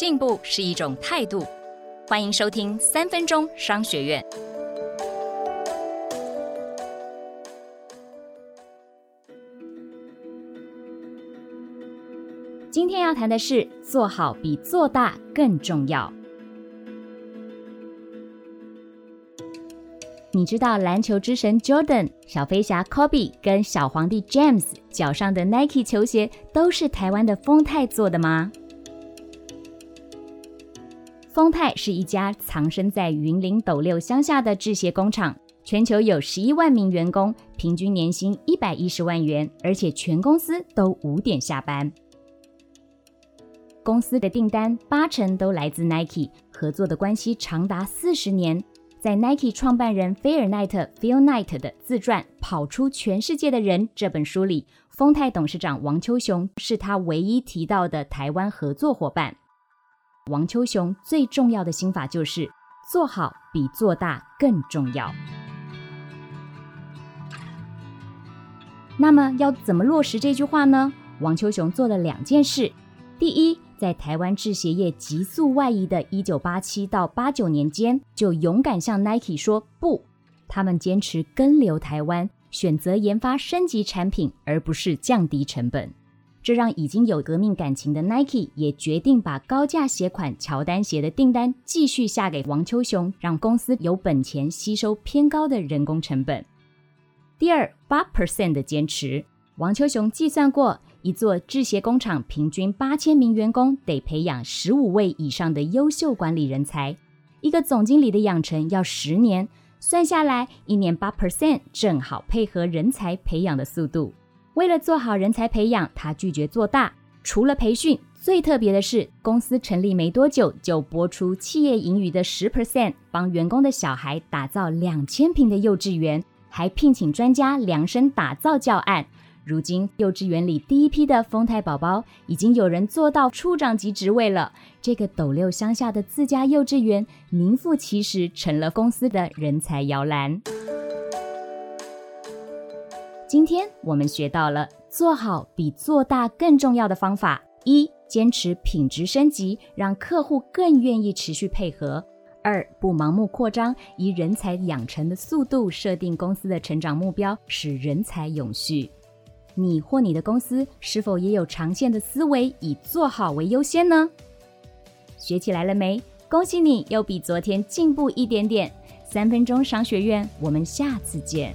进步是一种态度。欢迎收听三分钟商学院。今天要谈的是，做好比做大更重要。你知道篮球之神 Jordan、小飞侠 Kobe 跟小皇帝 James 脚上的 Nike 球鞋都是台湾的丰泰做的吗？丰泰是一家藏身在云林斗六乡下的制鞋工厂，全球有十一万名员工，平均年薪一百一十万元，而且全公司都五点下班。公司的订单八成都来自 Nike，合作的关系长达四十年。在 Nike 创办人菲尔奈特 （Phil night 的自传《跑出全世界的人》这本书里，丰泰董事长王秋雄是他唯一提到的台湾合作伙伴。王秋雄最重要的心法就是做好比做大更重要。那么要怎么落实这句话呢？王秋雄做了两件事。第一，在台湾制鞋业急速外移的一九八七到八九年间，就勇敢向 Nike 说不。他们坚持跟留台湾，选择研发升级产品，而不是降低成本。这让已经有革命感情的 Nike 也决定把高价鞋款乔丹鞋的订单继续下给王秋雄，让公司有本钱吸收偏高的人工成本。第二，八 percent 的坚持，王秋雄计算过。一座制鞋工厂平均八千名员工得培养十五位以上的优秀管理人才，一个总经理的养成要十年，算下来一年八 percent 正好配合人才培养的速度。为了做好人才培养，他拒绝做大。除了培训，最特别的是，公司成立没多久就拨出企业盈余的十 percent，帮员工的小孩打造两千平的幼稚园，还聘请专家量身打造教案。如今，幼稚园里第一批的丰泰宝宝已经有人做到处长级职位了。这个斗六乡下的自家幼稚园名副其实成了公司的人才摇篮。今天我们学到了做好比做大更重要的方法：一、坚持品质升级，让客户更愿意持续配合；二、不盲目扩张，以人才养成的速度设定公司的成长目标，使人才永续。你或你的公司是否也有长线的思维，以做好为优先呢？学起来了没？恭喜你又比昨天进步一点点。三分钟商学院，我们下次见。